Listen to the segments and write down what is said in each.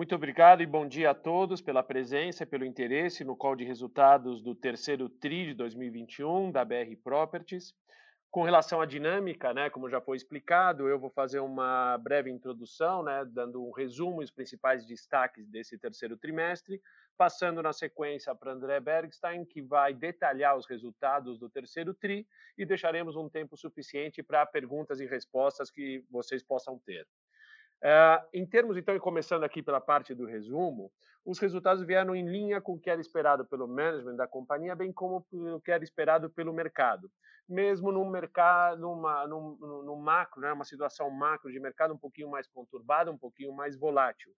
Muito obrigado e bom dia a todos pela presença pelo interesse no call de resultados do terceiro TRI de 2021 da BR Properties. Com relação à dinâmica, né, como já foi explicado, eu vou fazer uma breve introdução, né, dando um resumo dos principais destaques desse terceiro trimestre, passando na sequência para André Bergstein, que vai detalhar os resultados do terceiro TRI e deixaremos um tempo suficiente para perguntas e respostas que vocês possam ter. Uh, em termos, então, e começando aqui pela parte do resumo, os resultados vieram em linha com o que era esperado pelo management da companhia, bem como o que era esperado pelo mercado. Mesmo num mercado, numa, num, num macro, né, uma situação macro de mercado um pouquinho mais conturbada, um pouquinho mais volátil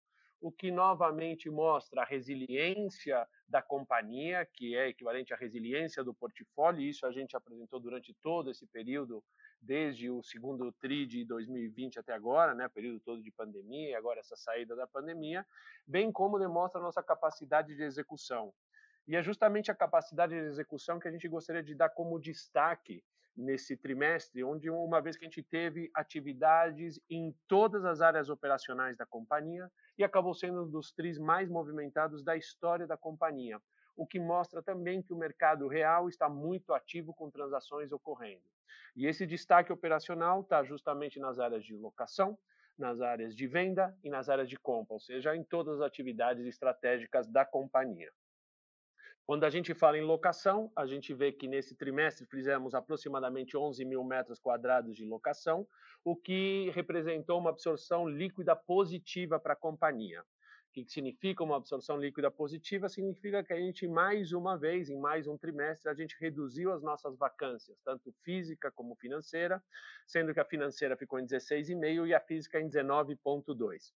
o que novamente mostra a resiliência da companhia, que é equivalente à resiliência do portfólio, e isso a gente apresentou durante todo esse período, desde o segundo TRI de 2020 até agora, né, período todo de pandemia, e agora essa saída da pandemia, bem como demonstra a nossa capacidade de execução. E é justamente a capacidade de execução que a gente gostaria de dar como destaque nesse trimestre, onde uma vez que a gente teve atividades em todas as áreas operacionais da companhia e acabou sendo um dos tris mais movimentados da história da companhia, o que mostra também que o mercado real está muito ativo com transações ocorrendo. E esse destaque operacional está justamente nas áreas de locação, nas áreas de venda e nas áreas de compra, ou seja, em todas as atividades estratégicas da companhia. Quando a gente fala em locação, a gente vê que nesse trimestre fizemos aproximadamente 11 mil metros quadrados de locação, o que representou uma absorção líquida positiva para a companhia. O que significa uma absorção líquida positiva? Significa que a gente, mais uma vez, em mais um trimestre, a gente reduziu as nossas vacâncias, tanto física como financeira, sendo que a financeira ficou em 16,5% e a física em 19,2%.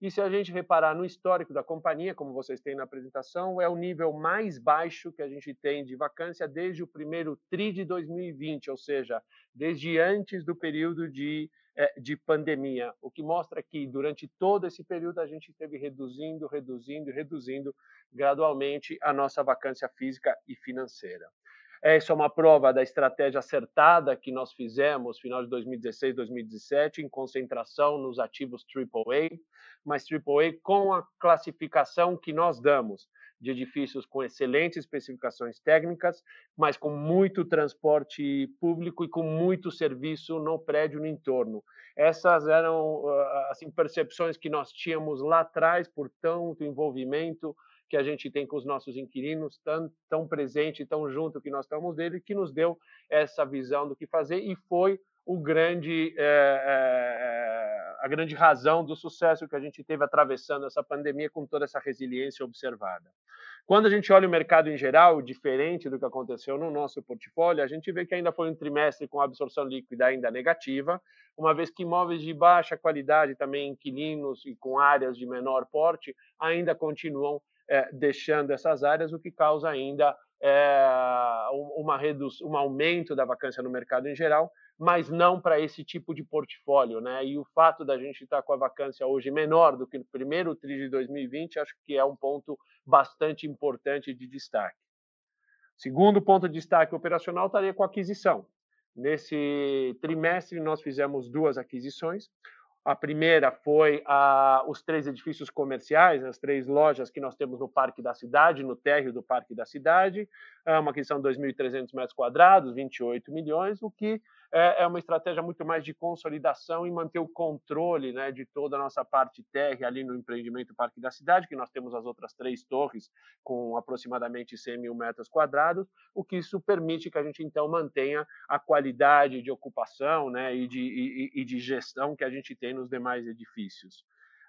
E se a gente reparar no histórico da companhia, como vocês têm na apresentação, é o nível mais baixo que a gente tem de vacância desde o primeiro TRI de 2020, ou seja, desde antes do período de, eh, de pandemia, o que mostra que durante todo esse período a gente esteve reduzindo, reduzindo, reduzindo gradualmente a nossa vacância física e financeira. Essa é uma prova da estratégia acertada que nós fizemos final de 2016, 2017, em concentração nos ativos AAA, mas AAA com a classificação que nós damos de edifícios com excelentes especificações técnicas, mas com muito transporte público e com muito serviço no prédio no entorno. Essas eram ah, assim percepções que nós tínhamos lá atrás por tanto envolvimento que a gente tem com os nossos inquilinos, tão, tão presente, tão junto que nós estamos dele, que nos deu essa visão do que fazer e foi o grande, é, é, a grande razão do sucesso que a gente teve atravessando essa pandemia com toda essa resiliência observada. Quando a gente olha o mercado em geral, diferente do que aconteceu no nosso portfólio, a gente vê que ainda foi um trimestre com absorção líquida ainda negativa, uma vez que imóveis de baixa qualidade, também inquilinos e com áreas de menor porte, ainda continuam é, deixando essas áreas, o que causa ainda é, uma redução, um aumento da vacância no mercado em geral, mas não para esse tipo de portfólio. Né? E o fato da gente estar com a vacância hoje menor do que no primeiro TRI de 2020, acho que é um ponto bastante importante de destaque. Segundo ponto de destaque operacional estaria com aquisição. Nesse trimestre, nós fizemos duas aquisições. A primeira foi a, os três edifícios comerciais, as três lojas que nós temos no Parque da Cidade, no térreo do Parque da Cidade, é uma aquisição de 2.300 metros quadrados, 28 milhões, o que é, é uma estratégia muito mais de consolidação e manter o controle né, de toda a nossa parte térrea ali no empreendimento Parque da Cidade, que nós temos as outras três torres com aproximadamente 100 mil metros quadrados, o que isso permite que a gente então mantenha a qualidade de ocupação né, e, de, e, e de gestão que a gente tem nos demais edifícios.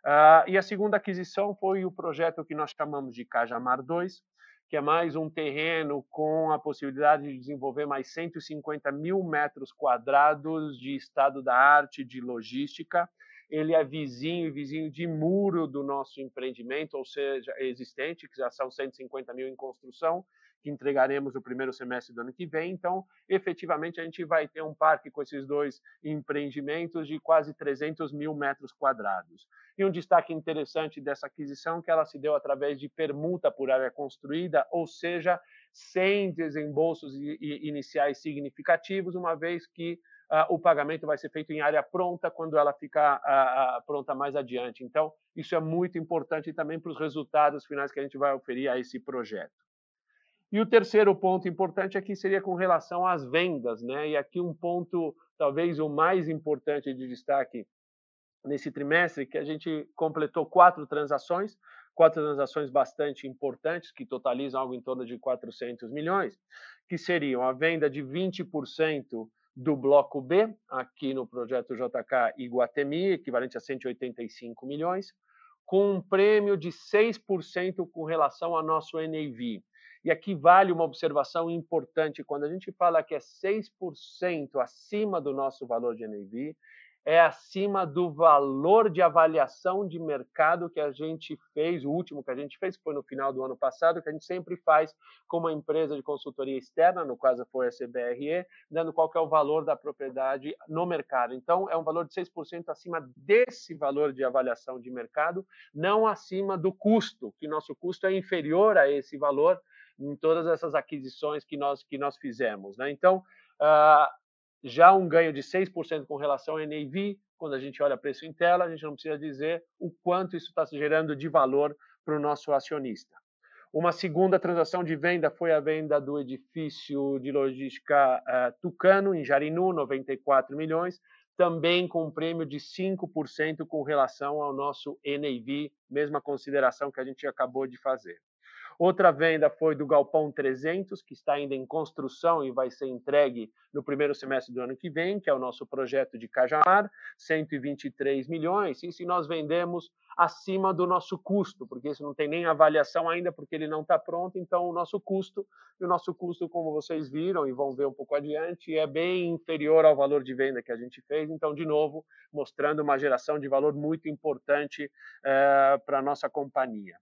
Uh, e a segunda aquisição foi o projeto que nós chamamos de Cajamar 2, que é mais um terreno com a possibilidade de desenvolver mais 150 mil metros quadrados de estado da arte, de logística. Ele é vizinho, vizinho de muro do nosso empreendimento, ou seja, existente, que já são 150 mil em construção, que entregaremos no primeiro semestre do ano que vem. Então, efetivamente, a gente vai ter um parque com esses dois empreendimentos de quase 300 mil metros quadrados. E um destaque interessante dessa aquisição que ela se deu através de permuta por área construída, ou seja, sem desembolsos iniciais significativos, uma vez que uh, o pagamento vai ser feito em área pronta quando ela ficar uh, pronta mais adiante. Então, isso é muito importante também para os resultados finais que a gente vai oferir a esse projeto. E o terceiro ponto importante aqui seria com relação às vendas, né? E aqui um ponto, talvez o mais importante de destaque nesse trimestre, que a gente completou quatro transações, quatro transações bastante importantes, que totalizam algo em torno de 400 milhões, que seriam a venda de 20% do bloco B, aqui no projeto JK Iguatemi, equivalente a 185 milhões, com um prêmio de 6% com relação ao nosso NAV. E aqui vale uma observação importante: quando a gente fala que é 6% acima do nosso valor de NAV, é acima do valor de avaliação de mercado que a gente fez, o último que a gente fez, foi no final do ano passado, que a gente sempre faz com uma empresa de consultoria externa, no caso foi a CBRE, dando qual é o valor da propriedade no mercado. Então, é um valor de 6% acima desse valor de avaliação de mercado, não acima do custo, que nosso custo é inferior a esse valor em todas essas aquisições que nós, que nós fizemos. Né? Então, uh, já um ganho de 6% com relação ao NAV, quando a gente olha preço em tela, a gente não precisa dizer o quanto isso está gerando de valor para o nosso acionista. Uma segunda transação de venda foi a venda do edifício de logística uh, Tucano, em Jarinu, 94 milhões, também com um prêmio de 5% com relação ao nosso NAV, mesma consideração que a gente acabou de fazer. Outra venda foi do Galpão 300, que está ainda em construção e vai ser entregue no primeiro semestre do ano que vem, que é o nosso projeto de Cajamar, 123 milhões. E se nós vendemos acima do nosso custo, porque isso não tem nem avaliação ainda, porque ele não está pronto, então o nosso custo, e o nosso custo, como vocês viram e vão ver um pouco adiante, é bem inferior ao valor de venda que a gente fez, então, de novo, mostrando uma geração de valor muito importante eh, para a nossa companhia.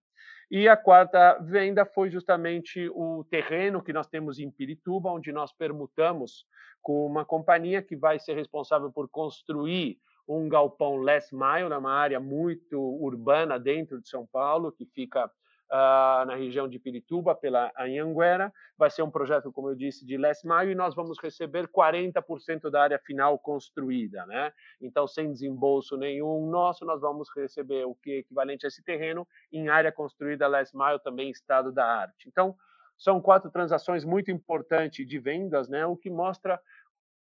E a quarta venda foi justamente o terreno que nós temos em Pirituba, onde nós permutamos com uma companhia que vai ser responsável por construir um galpão last mile, numa área muito urbana dentro de São Paulo, que fica uh, na região de Pirituba, pela Anhanguera. Vai ser um projeto, como eu disse, de last mile e nós vamos receber 40% da área final construída. Né? Então, sem desembolso nenhum nosso, nós vamos receber o que é equivalente a esse terreno em área construída last mile, também estado da arte. Então, são quatro transações muito importantes de vendas, né? o que mostra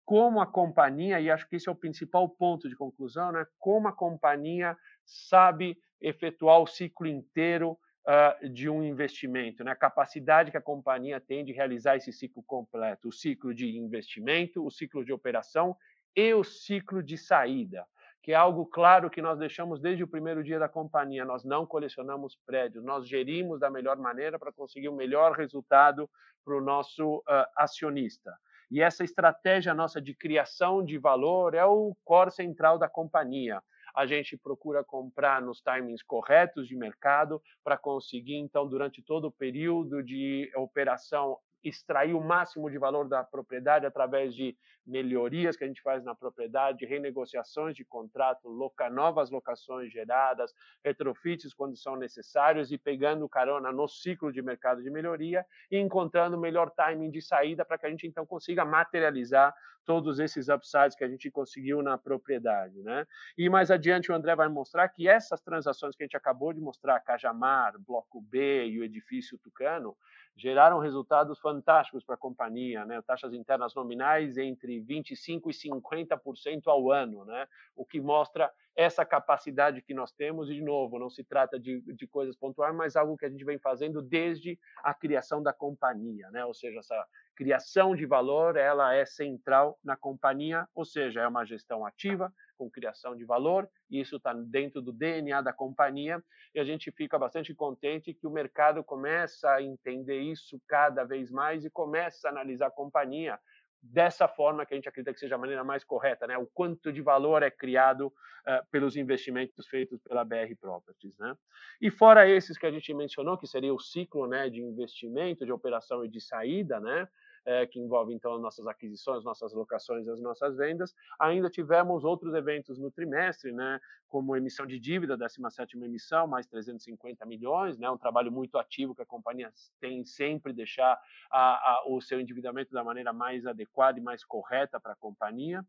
como a companhia, e acho que esse é o principal ponto de conclusão, né? como a companhia sabe efetuar o ciclo inteiro uh, de um investimento, né? a capacidade que a companhia tem de realizar esse ciclo completo, o ciclo de investimento, o ciclo de operação e o ciclo de saída, que é algo claro que nós deixamos desde o primeiro dia da companhia. Nós não colecionamos prédios, nós gerimos da melhor maneira para conseguir o melhor resultado para o nosso uh, acionista. E essa estratégia nossa de criação de valor é o core central da companhia a gente procura comprar nos timings corretos de mercado para conseguir, então, durante todo o período de operação, extrair o máximo de valor da propriedade através de melhorias que a gente faz na propriedade, renegociações de contrato, loca, novas locações geradas, retrofits quando são necessários e pegando carona no ciclo de mercado de melhoria e encontrando o melhor timing de saída para que a gente então consiga materializar todos esses upsides que a gente conseguiu na propriedade, né? E mais adiante o André vai mostrar que essas transações que a gente acabou de mostrar, Cajamar, Bloco B e o edifício Tucano, geraram resultados fantásticos para a companhia, né? taxas internas nominais entre 25% e 50% ao ano, né? o que mostra essa capacidade que nós temos, e de novo, não se trata de, de coisas pontuais, mas algo que a gente vem fazendo desde a criação da companhia, né? ou seja, essa criação de valor ela é central na companhia, ou seja, é uma gestão ativa, com criação de valor, e isso está dentro do DNA da companhia, e a gente fica bastante contente que o mercado começa a entender isso cada vez mais e começa a analisar a companhia dessa forma que a gente acredita que seja a maneira mais correta, né? O quanto de valor é criado uh, pelos investimentos feitos pela BR Properties, né? E fora esses que a gente mencionou, que seria o ciclo, né, de investimento, de operação e de saída, né? É, que envolve então as nossas aquisições, nossas locações, as nossas vendas. Ainda tivemos outros eventos no trimestre, né, como emissão de dívida, 17 emissão, mais 350 milhões, né, um trabalho muito ativo que a companhia tem sempre deixar a, a, o seu endividamento da maneira mais adequada e mais correta para a companhia.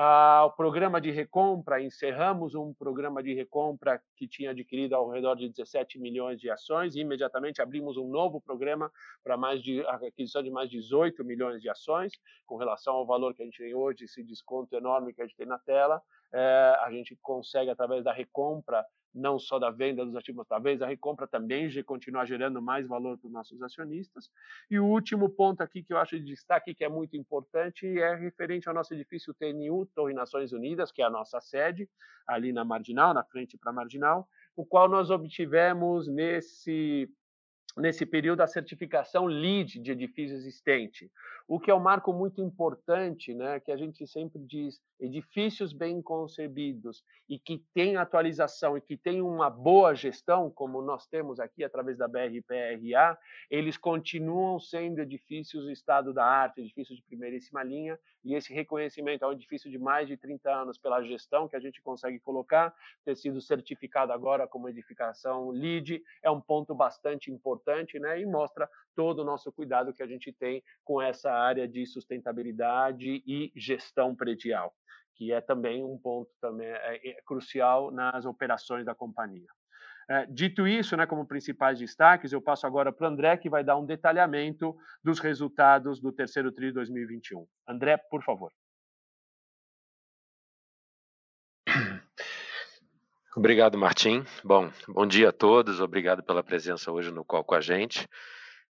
Ah, o programa de recompra, encerramos um programa de recompra que tinha adquirido ao redor de 17 milhões de ações e imediatamente abrimos um novo programa para mais de aquisição de mais 18 milhões de ações, com relação ao valor que a gente tem hoje, esse desconto enorme que a gente tem na tela, é, a gente consegue através da recompra não só da venda dos ativos, talvez a recompra também continuar gerando mais valor para os nossos acionistas. E o último ponto aqui que eu acho de destaque, que é muito importante, é referente ao nosso edifício TNU, Torre Nações Unidas, que é a nossa sede, ali na Marginal, na frente para a Marginal, o qual nós obtivemos nesse nesse período a certificação LEED de edifício existente, o que é um marco muito importante, né, que a gente sempre diz, edifícios bem concebidos e que têm atualização e que têm uma boa gestão, como nós temos aqui através da BRPRA, eles continuam sendo edifícios estado da arte, edifícios de primeiríssima linha, e esse reconhecimento é um edifício de mais de 30 anos pela gestão que a gente consegue colocar, ter sido certificado agora como edificação LEED, é um ponto bastante importante, né, e mostra todo o nosso cuidado que a gente tem com essa área de sustentabilidade e gestão predial, que é também um ponto também é, é crucial nas operações da companhia. É, dito isso, né, como principais destaques, eu passo agora para o André, que vai dar um detalhamento dos resultados do terceiro TRI 2021. André, por favor. Obrigado, Martim. Bom, bom dia a todos. Obrigado pela presença hoje no call com a gente.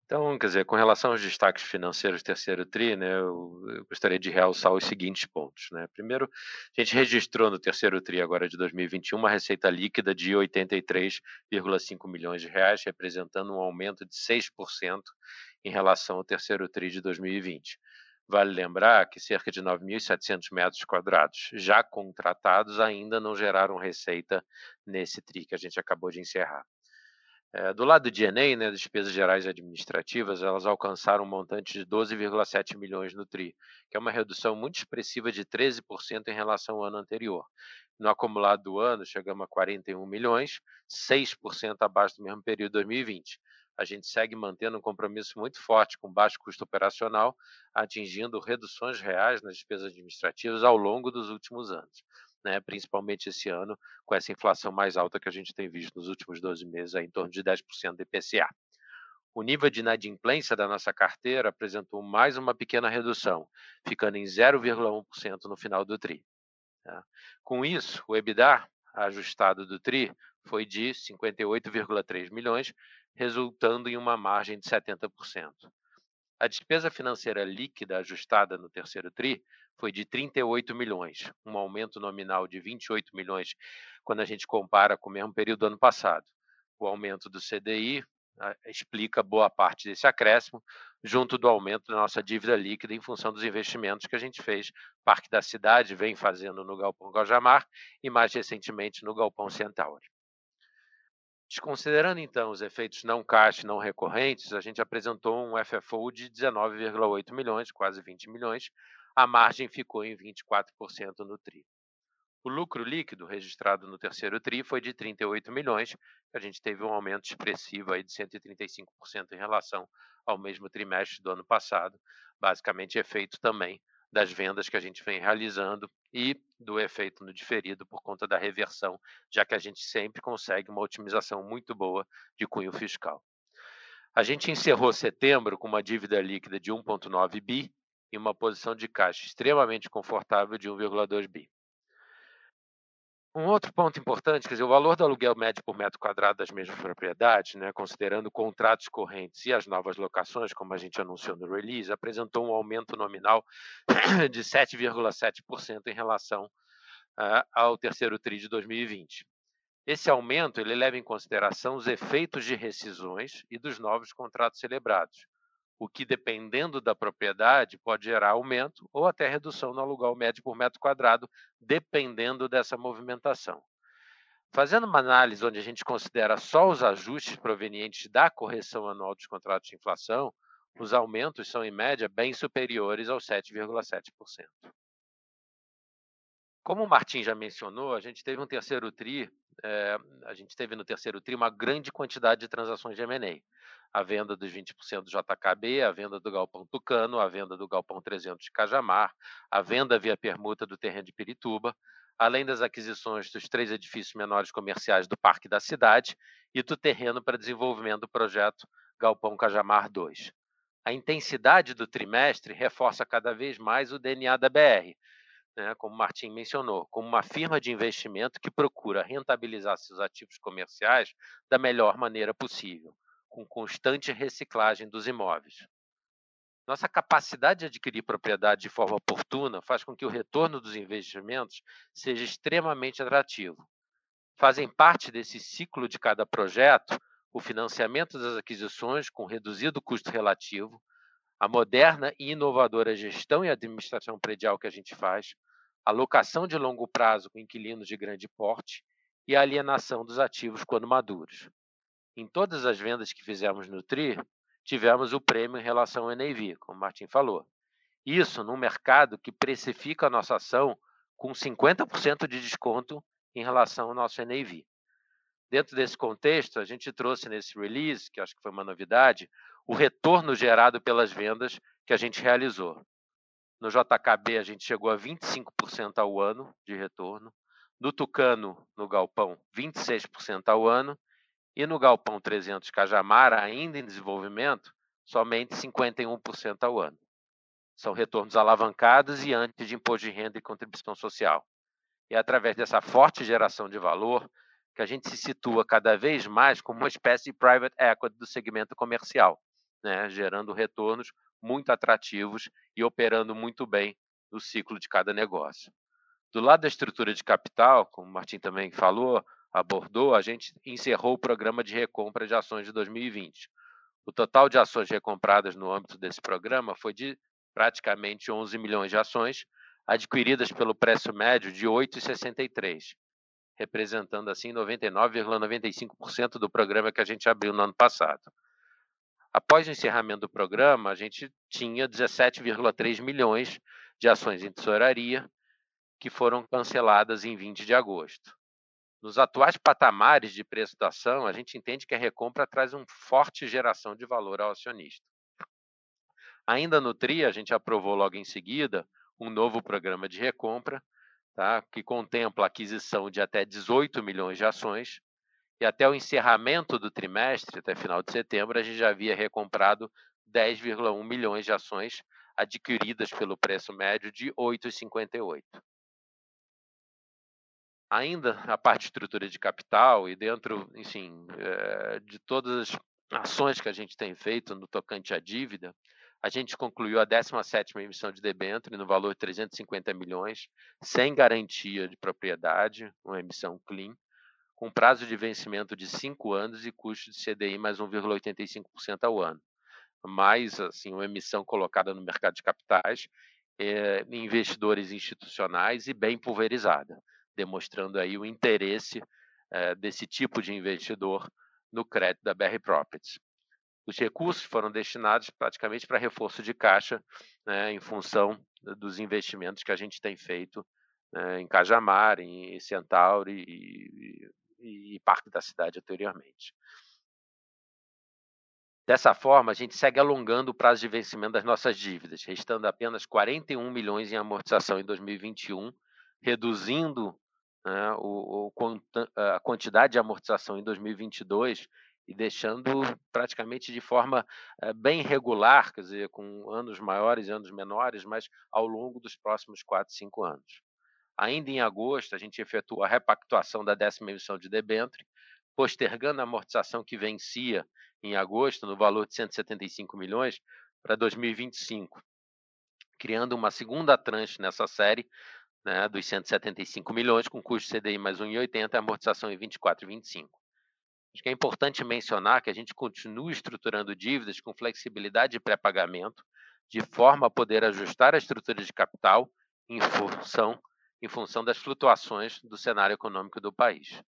Então, quer dizer, com relação aos destaques financeiros do terceiro TRI, né, eu, eu, gostaria de realçar os seguintes pontos. Né? Primeiro, a gente registrou no terceiro TRI agora de 2021 uma receita líquida de 83,5 milhões de reais, representando um aumento de 6% em relação ao terceiro TRI de 2020. Vale lembrar que cerca de 9.700 metros quadrados já contratados ainda não geraram receita nesse TRI que a gente acabou de encerrar. É, do lado do DNA, né, despesas gerais administrativas, elas alcançaram um montante de 12,7 milhões no TRI, que é uma redução muito expressiva de 13% em relação ao ano anterior. No acumulado do ano, chegamos a 41 milhões, 6% abaixo do mesmo período de 2020. A gente segue mantendo um compromisso muito forte com baixo custo operacional, atingindo reduções reais nas despesas administrativas ao longo dos últimos anos né, principalmente esse ano, com essa inflação mais alta que a gente tem visto nos últimos 12 meses, aí, em torno de 10% do IPCA. O nível de inadimplência da nossa carteira apresentou mais uma pequena redução, ficando em 0,1% no final do TRI. Tá? Com isso, o EBITDA ajustado do TRI foi de 58,3 milhões, resultando em uma margem de 70%. A despesa financeira líquida ajustada no terceiro TRI foi de 38 milhões, um aumento nominal de 28 milhões quando a gente compara com o mesmo período do ano passado. O aumento do CDI explica boa parte desse acréscimo, junto do aumento da nossa dívida líquida em função dos investimentos que a gente fez. Parque da Cidade vem fazendo no Galpão Gojamar e mais recentemente no Galpão Centauri. Desconsiderando então os efeitos não caixa não recorrentes, a gente apresentou um FFO de 19,8 milhões, quase 20 milhões. A margem ficou em 24% no TRI. O lucro líquido registrado no terceiro TRI foi de 38 milhões, a gente teve um aumento expressivo aí de 135% em relação ao mesmo trimestre do ano passado, basicamente efeito também das vendas que a gente vem realizando e do efeito no diferido por conta da reversão, já que a gente sempre consegue uma otimização muito boa de cunho fiscal. A gente encerrou setembro com uma dívida líquida de 1,9 bi e uma posição de caixa extremamente confortável de 1,2 bi. Um outro ponto importante, quer dizer, o valor do aluguel médio por metro quadrado das mesmas propriedades, né, considerando contratos correntes e as novas locações, como a gente anunciou no release, apresentou um aumento nominal de 7,7% em relação uh, ao terceiro TRI de 2020. Esse aumento ele leva em consideração os efeitos de rescisões e dos novos contratos celebrados, o que, dependendo da propriedade, pode gerar aumento ou até redução no aluguel médio por metro quadrado, dependendo dessa movimentação. Fazendo uma análise onde a gente considera só os ajustes provenientes da correção anual dos contratos de inflação, os aumentos são, em média, bem superiores aos 7,7%. Como o Martim já mencionou, a gente teve um terceiro TRI, é, a gente teve no terceiro TRI uma grande quantidade de transações de M&A. A venda dos 20% do JKB, a venda do Galpão Tucano, a venda do Galpão 300 de Cajamar, a venda via permuta do terreno de Pirituba, além das aquisições dos três edifícios menores comerciais do Parque da Cidade e do terreno para desenvolvimento do projeto Galpão Cajamar 2. A intensidade do trimestre reforça cada vez mais o DNA da BR, né, como o Martim mencionou, como uma firma de investimento que procura rentabilizar seus ativos comerciais da melhor maneira possível, com constante reciclagem dos imóveis. Nossa capacidade de adquirir propriedade de forma oportuna faz com que o retorno dos investimentos seja extremamente atrativo. Fazem parte desse ciclo de cada projeto o financiamento das aquisições com reduzido custo relativo, a moderna e inovadora gestão e administração predial que a gente faz, a locação de longo prazo com inquilinos de grande porte e a alienação dos ativos quando maduros. Em todas as vendas que fizemos no TRI, tivemos o prêmio em relação ao NAV, como o Martin falou. Isso num mercado que precifica a nossa ação com 50% de desconto em relação ao nosso NAV. Dentro desse contexto, a gente trouxe nesse release, que acho que foi uma novidade, o retorno gerado pelas vendas que a gente realizou. No JKB, a gente chegou a 25% ao ano de retorno. No Tucano, no Galpão, 26% ao ano. E no Galpão 300 Cajamar, ainda em desenvolvimento, somente 51% ao ano. São retornos alavancados e antes de imposto de renda e contribuição social. E é através dessa forte geração de valor que a gente se situa cada vez mais como uma espécie de private equity do segmento comercial né, gerando retornos muito atrativos e operando muito bem no ciclo de cada negócio. Do lado da estrutura de capital, como o Martim também falou, abordou, a gente encerrou o programa de recompra de ações de 2020. O total de ações recompradas no âmbito desse programa foi de praticamente 11 milhões de ações, adquiridas pelo preço médio de 8,63, representando assim 99,95% do programa que a gente abriu no ano passado. Após o encerramento do programa, a gente tinha 17,3 milhões de ações em tesouraria que foram canceladas em 20 de agosto. Nos atuais patamares de preço da ação, a gente entende que a recompra traz uma forte geração de valor ao acionista. Ainda no TRI, a gente aprovou logo em seguida um novo programa de recompra, tá, que contempla a aquisição de até 18 milhões de ações, e até o encerramento do trimestre, até final de setembro, a gente já havia recomprado 10,1 milhões de ações adquiridas pelo preço médio de 8,58. Ainda a parte de estrutura de capital e dentro, enfim, eh, de todas as ações que a gente tem feito no tocante à dívida, a gente concluiu a 17ª emissão de debênture no valor de 350 milhões, sem garantia de propriedade, uma emissão clean, com prazo de vencimento de 5 anos e custo de CDI mais 1,85% ao ano. Mais assim, uma emissão colocada no mercado de capitais, é, investidores institucionais e bem pulverizada, demonstrando aí o interesse é, desse tipo de investidor no crédito da BR Properties. Os recursos foram destinados praticamente para reforço de caixa, né, em função dos investimentos que a gente tem feito né, em Cajamar, em Centauri e, e Parque da Cidade anteriormente. Dessa forma, a gente segue alongando o prazo de vencimento das nossas dívidas, restando apenas 41 milhões em amortização em 2021, reduzindo né, o, o, a quantidade de amortização em 2022 e deixando praticamente de forma é, bem regular, quer dizer, com anos maiores e anos menores, mas ao longo dos próximos 4, 5 anos. Ainda em agosto, a gente efetuou a repactuação da décima emissão de debênture, postergando a amortização que vencia em agosto, no valor de 175 milhões, para 2025, criando uma segunda tranche nessa série né, dos 175 milhões, com custo CDI mais 1,80 e amortização em 24 e 25. Acho que é importante mencionar que a gente continua estruturando dívidas com flexibilidade de pré-pagamento, de forma a poder ajustar a estrutura de capital em função em função das flutuações do cenário econômico do país.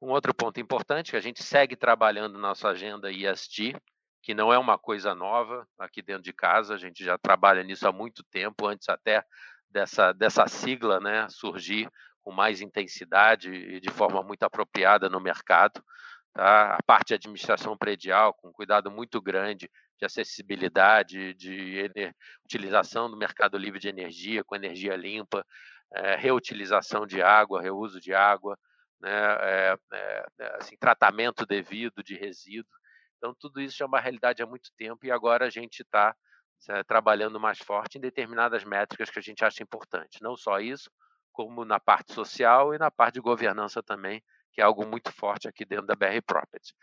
Um outro ponto importante é que a gente segue trabalhando nossa agenda ESG, que não é uma coisa nova aqui dentro de casa, a gente já trabalha nisso há muito tempo, antes até dessa, dessa sigla né, surgir com mais intensidade e de forma muito apropriada no mercado. Tá? A parte de administração predial, com cuidado muito grande de acessibilidade, de utilização do mercado livre de energia, com energia limpa, é, reutilização de água, reuso de água, né, é, é, assim, tratamento devido de resíduo. Então, tudo isso é uma realidade há muito tempo e agora a gente está trabalhando mais forte em determinadas métricas que a gente acha importante. Não só isso, como na parte social e na parte de governança também, que é algo muito forte aqui dentro da BR Properties.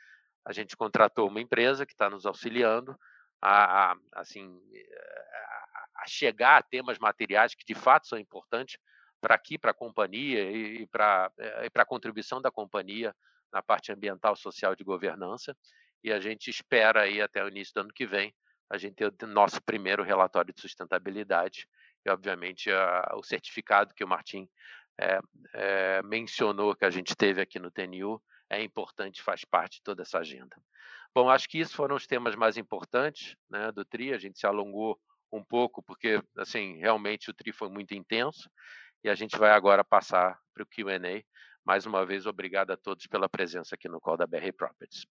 A gente contratou uma empresa que está nos auxiliando a, a assim, a, chegar a temas materiais que de fato são importantes para aqui, para a companhia e, e para eh, a contribuição da companhia na parte ambiental, social de governança. E a gente espera aí até o início do ano que vem a gente ter o nosso primeiro relatório de sustentabilidade e, obviamente, a, o certificado que o Martim é, é, mencionou que a gente teve aqui no TNU é importante, faz parte de toda essa agenda. Bom, acho que esses foram os temas mais importantes né, do TRI. A gente se alongou um pouco, porque, assim, realmente o TRI foi muito intenso. E a gente vai agora passar para o QA. Mais uma vez, obrigado a todos pela presença aqui no call da BR Properties.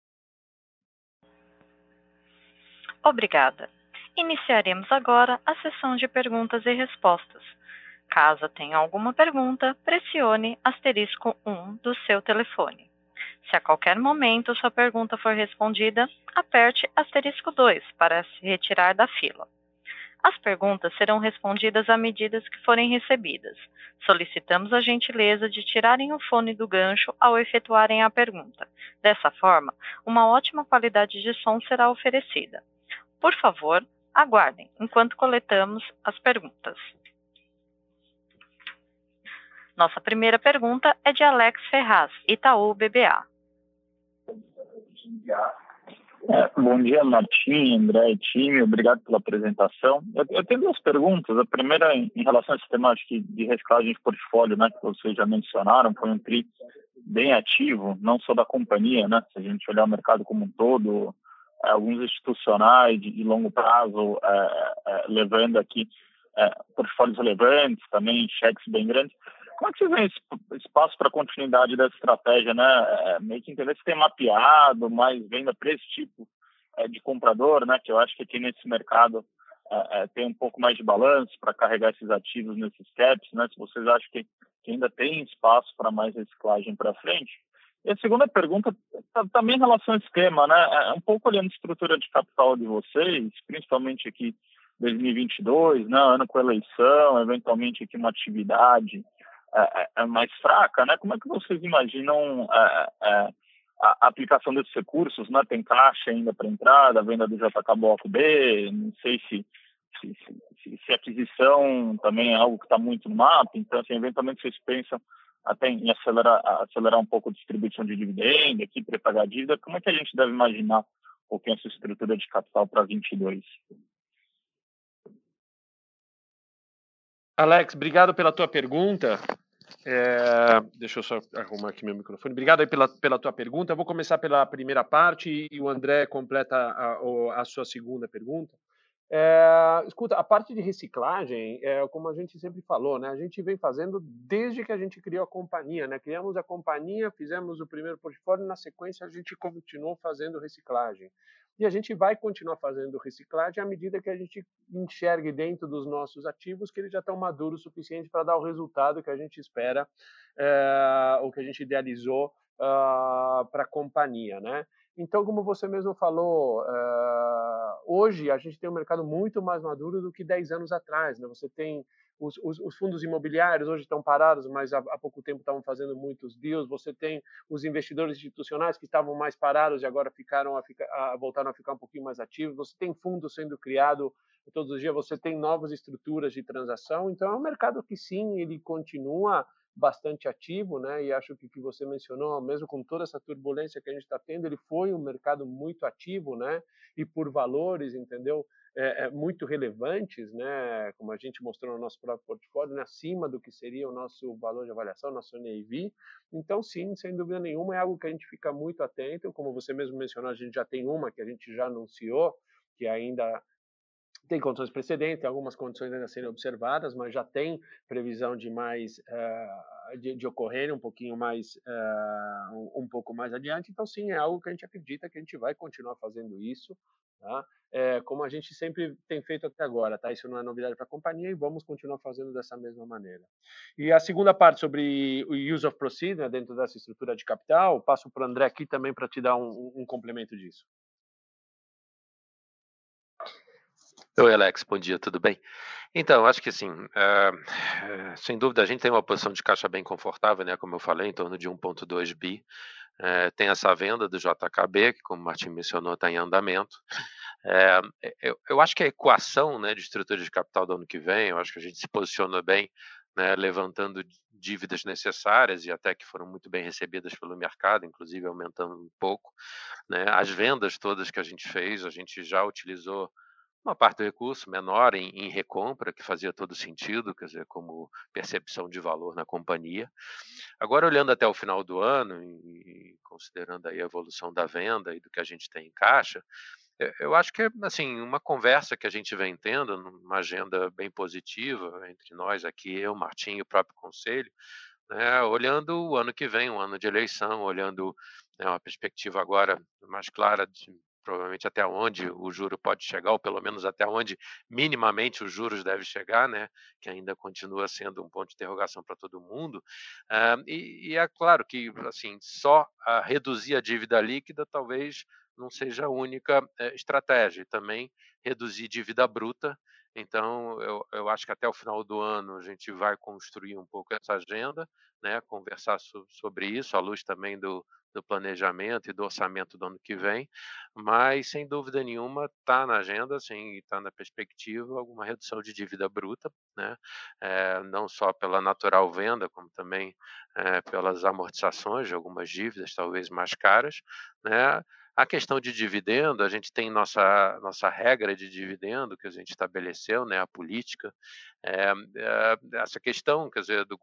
Obrigada. Iniciaremos agora a sessão de perguntas e respostas. Caso tenha alguma pergunta, pressione asterisco 1 do seu telefone. Se a qualquer momento sua pergunta for respondida, aperte asterisco 2 para se retirar da fila. As perguntas serão respondidas à medida que forem recebidas. Solicitamos a gentileza de tirarem o fone do gancho ao efetuarem a pergunta. Dessa forma, uma ótima qualidade de som será oferecida. Por favor, aguardem enquanto coletamos as perguntas. Nossa primeira pergunta é de Alex Ferraz, Itaú BBA. É, bom dia, Martim, André e time. Obrigado pela apresentação. Eu, eu, tenho duas perguntas. A primeira em, relação esse tema de, de reciclagem de portfólio, né, que vocês já mencionaram, foi um TRI bem ativo, não só da companhia, né? Se a gente olhar o mercado como um todo, é, alguns institucionais de, de longo prazo é, é, levando aqui é, portfólios relevantes, também cheques bem grandes. Como é que você vê espaço para continuidade dessa estratégia, né? É, meio que entender se tem mapeado mais venda para esse tipo é, de comprador, né? Que eu acho que aqui nesse mercado é, é tem um pouco mais de balanço para carregar esses ativos nesses caps, né? Se vocês acham que, que ainda tem espaço para mais reciclagem para frente. E a segunda pergunta tá, também em relação ao esquema, né? É, é um pouco olhando a estrutura de capital de vocês, principalmente aqui 2022, né? Ano com eleição, eventualmente aqui uma atividade é, é, é, mais fraca, né? Como é que vocês imaginam é, a aplicação desses recursos? Né? Tem caixa ainda para entrada, venda do JK Bloco B, não sei se, se, se, se aquisição também é algo que está muito no mapa, então, assim, eventualmente vocês pensam até em acelerar, acelerar um pouco a distribuição de dividendo, aqui para pagar dívida, como é que a gente deve imaginar um pouquinho essa estrutura de capital para 22? Alex, obrigado pela tua pergunta. É, deixa eu só arrumar aqui meu microfone. Obrigado pela, pela tua pergunta. Eu vou começar pela primeira parte e o André completa a, a sua segunda pergunta. É, escuta, a parte de reciclagem, é, como a gente sempre falou, né, a gente vem fazendo desde que a gente criou a companhia. Né, criamos a companhia, fizemos o primeiro portfólio, na sequência a gente continuou fazendo reciclagem. E a gente vai continuar fazendo reciclagem à medida que a gente enxergue dentro dos nossos ativos que eles já estão maduros o suficiente para dar o resultado que a gente espera, é, ou que a gente idealizou uh, para a companhia, né? Então, como você mesmo falou, uh, hoje a gente tem um mercado muito mais maduro do que 10 anos atrás. Né? Você tem os, os, os, fundos imobiliários hoje estão parados, mas há, há, pouco tempo estavam fazendo muitos deals. Você tem os investidores institucionais que estavam mais parados e agora ficaram a, ficar, a voltaram a ficar um pouquinho mais ativos. Você tem fundos sendo criado todos os dias. Você tem novas estruturas de transação. Então é um mercado que sim, ele continua bastante ativo, né? E acho que o que você mencionou, mesmo com toda essa turbulência que a gente está tendo, ele foi um mercado muito ativo, né? E por valores, entendeu? É, é, muito relevantes, né? Como a gente mostrou no nosso próprio portfólio, né? acima do que seria o nosso valor de avaliação, nosso NAV. Então, sim, sem dúvida nenhuma, é algo que a gente fica muito atento. Como você mesmo mencionou, a gente já tem uma que a gente já anunciou, que ainda tem condições precedentes, tem algumas condições ainda serem observadas, mas já tem previsão de mais uh, de, de, ocorrer um pouquinho mais uh, um, pouco mais adiante. Então, sim, é algo que a gente acredita que a gente vai continuar fazendo isso, tá? É, como a gente sempre tem feito até agora, tá? Isso não é novidade para a companhia e vamos continuar fazendo dessa mesma maneira. E a segunda parte sobre o use of proceeds né, dentro dessa estrutura de capital, passo para o André aqui também para te dar um, um complemento disso. Oi, Alex, bom dia, tudo bem? Então, acho que assim, uh, sem dúvida, a gente tem uma posição de caixa bem confortável, né? Como eu falei, em torno de 1,2 bi. Uh, tem essa venda do JKB, que, como o Martin mencionou, está em andamento. Eu, eu, acho que a equação né, de estrutura de capital do ano que vem, eu acho que a gente se posicionou bem, né, levantando dívidas necessárias e até que foram muito bem recebidas pelo mercado, inclusive aumentando um pouco. Né? As vendas todas que a gente fez, a gente já utilizou uma parte do recurso menor em, em, recompra, que fazia todo sentido, quer dizer, como percepção de valor na companhia. Agora, olhando até o final do ano e considerando aí a evolução da venda e do que a gente tem em caixa, eu acho que é assim, uma conversa que a gente vem tendo, numa agenda bem positiva entre nós aqui, eu, Martim e o próprio conselho, né, olhando o ano que vem, um ano de eleição, olhando né, uma perspectiva agora mais clara de provavelmente até onde o juro pode chegar, ou pelo menos até onde minimamente os juros devem chegar, né, que ainda continua sendo um ponto de interrogação para todo mundo. Uh, e, e, é claro que assim só reduzir a dívida líquida talvez não seja a única uh, estratégia, também reduzir dívida bruta. Então, eu, eu acho que até o final do ano a gente vai construir um pouco essa agenda, né, conversar so, sobre isso, à luz também do, do planejamento e do orçamento do ano que vem, mas sem dúvida nenhuma está na agenda, sim, está na perspectiva alguma redução de dívida bruta, né? É, não só pela natural venda, como também é, pelas amortizações de algumas dívidas, talvez mais caras, né? A questão de dividendo, a gente tem nossa, nossa regra de dividendo que a gente estabeleceu, né, a política. É, é, essa questão, quer dizer, do,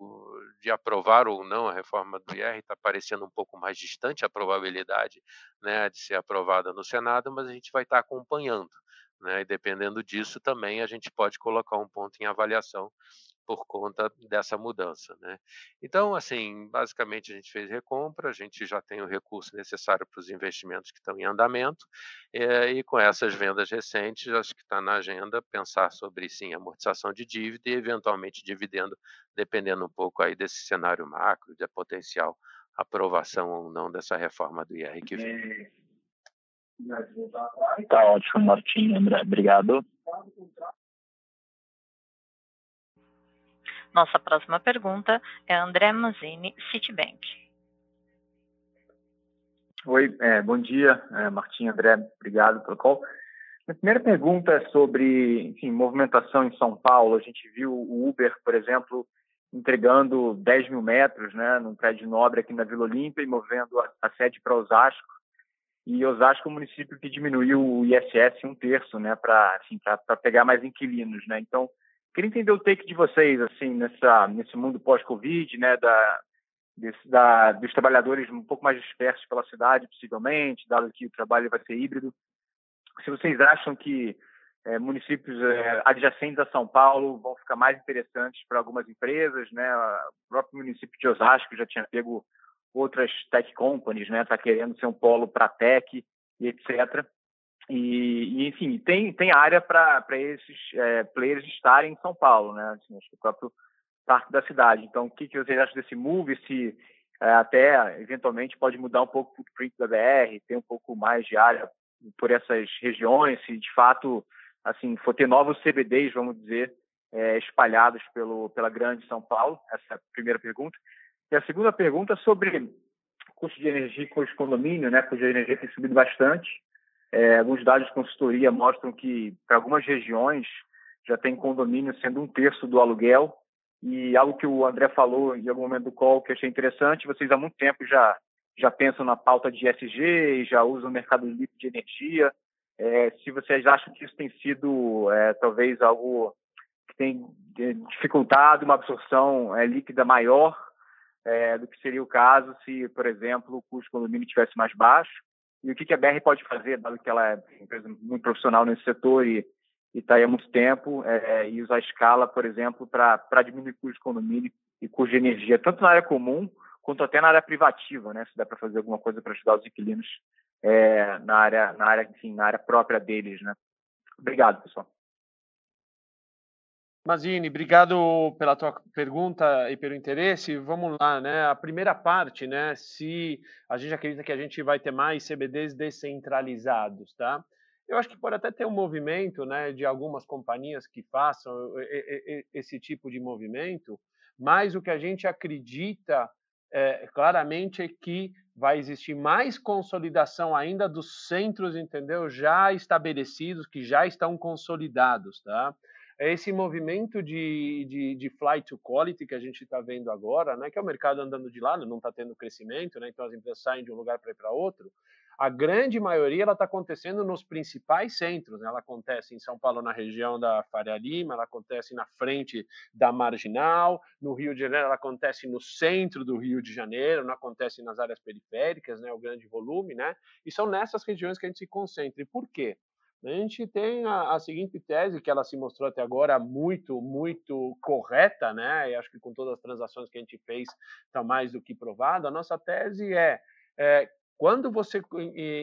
de aprovar ou não a reforma do IR está parecendo um pouco mais distante a probabilidade né, de ser aprovada no Senado, mas a gente vai estar tá acompanhando. Né, e dependendo disso também a gente pode colocar um ponto em avaliação por conta dessa mudança. Né? Então, assim, basicamente a gente fez recompra, a gente já tem o recurso necessário para os investimentos que estão em andamento, é, e com essas vendas recentes, acho que está na agenda pensar sobre, sim, amortização de dívida e, eventualmente, dividendo, dependendo um pouco aí desse cenário macro, da potencial aprovação ou não dessa reforma do IR que vem. Tá ótimo, Martim, obrigado. Nossa próxima pergunta é André Manzini, Citibank. Oi, é, bom dia, é, Martim, André, obrigado pelo call. Minha primeira pergunta é sobre enfim, movimentação em São Paulo. A gente viu o Uber, por exemplo, entregando 10 mil metros né, num prédio nobre aqui na Vila Olímpia e movendo a, a sede para Osasco. E Osasco é um município que diminuiu o ISS um terço né, para assim, pegar mais inquilinos. Né? Então, Queria entender o take de vocês, assim, nessa, nesse mundo pós-Covid, né, da, desse, da, dos trabalhadores um pouco mais dispersos pela cidade, possivelmente, dado que o trabalho vai ser híbrido. Se vocês acham que é, municípios é, adjacentes a São Paulo vão ficar mais interessantes para algumas empresas, né? O próprio município de Osasco já tinha pego outras tech companies, né? Está querendo ser um polo para tech e etc. E, e, enfim, tem, tem área para esses é, players estarem em São Paulo, né? Assim, acho que o próprio parque da cidade. Então, o que, que vocês acham desse move? Se é, até, eventualmente, pode mudar um pouco o footprint da BR, ter um pouco mais de área por essas regiões, se de fato, assim, for ter novos CBDs, vamos dizer, é, espalhados pelo, pela grande São Paulo? Essa é a primeira pergunta. E a segunda pergunta é sobre custo de energia com os condomínios, né? Custo de energia tem subido bastante. É, alguns dados de consultoria mostram que, para algumas regiões, já tem condomínio sendo um terço do aluguel. E algo que o André falou em algum momento do call que eu achei interessante, vocês há muito tempo já já pensam na pauta de ESG, já usam o mercado livre de energia. É, se vocês acham que isso tem sido é, talvez algo que tem é, dificultado uma absorção é, líquida maior é, do que seria o caso se, por exemplo, o custo do condomínio estivesse mais baixo. E o que, a BR pode fazer, dado que ela é uma empresa muito profissional nesse setor e está aí há muito tempo, é, e usar a escala, por exemplo, para diminuir custo de condomínio e custo de energia, tanto na área comum quanto até na área privativa, né? Se dá para fazer alguma coisa para ajudar os inquilinos é, na área, na área, enfim, na área própria deles, né? Obrigado, pessoal. Mazini, obrigado pela tua pergunta e pelo interesse. Vamos lá, né? A primeira parte, né? Se a gente acredita que a gente vai ter mais CBDs descentralizados, tá? Eu acho que pode até ter um movimento, né, de algumas companhias que façam esse tipo de movimento, mas o que a gente acredita é, claramente é que vai existir mais consolidação ainda dos centros, entendeu? Já estabelecidos, que já estão consolidados, tá? É esse movimento de, de, de flight to quality que a gente está vendo agora, né? Que é o mercado andando de lado, não está tendo crescimento, né? Então as empresas saem de um lugar para ir para outro a grande maioria ela está acontecendo nos principais centros. Né? Ela acontece em São Paulo, na região da Faria Lima, ela acontece na frente da Marginal, no Rio de Janeiro ela acontece no centro do Rio de Janeiro, não acontece nas áreas periféricas, né? o grande volume, né? e são nessas regiões que a gente se concentra. E por quê? A gente tem a, a, seguinte tese, que ela se mostrou até agora muito, muito correta, né? E acho que com todas as transações que a gente fez está mais do que provado. A nossa tese é, é quando você